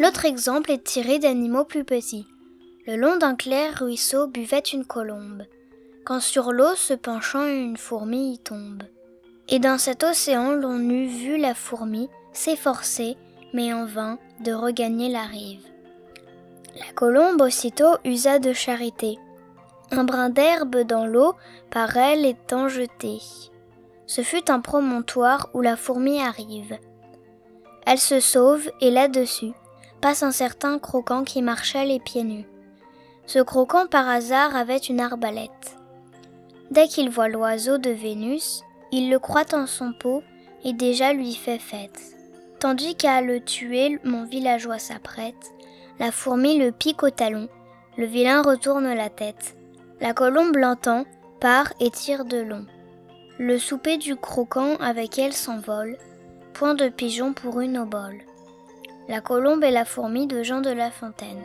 L'autre exemple est tiré d'animaux plus petits. Le long d'un clair ruisseau buvait une colombe, quand sur l'eau se penchant une fourmi y tombe. Et dans cet océan l'on eût vu la fourmi s'efforcer, mais en vain, de regagner la rive. La colombe aussitôt usa de charité. Un brin d'herbe dans l'eau par elle étant jeté. Ce fut un promontoire où la fourmi arrive. Elle se sauve et là-dessus passe un certain croquant qui marchait les pieds nus. Ce croquant par hasard avait une arbalète. Dès qu'il voit l'oiseau de Vénus, il le croit en son pot et déjà lui fait fête. Tandis qu'à le tuer, mon villageois s'apprête, la fourmi le pique au talon, le vilain retourne la tête. La colombe l'entend, part et tire de long. Le souper du croquant avec elle s'envole, point de pigeon pour une obole. La colombe et la fourmi de Jean de La Fontaine.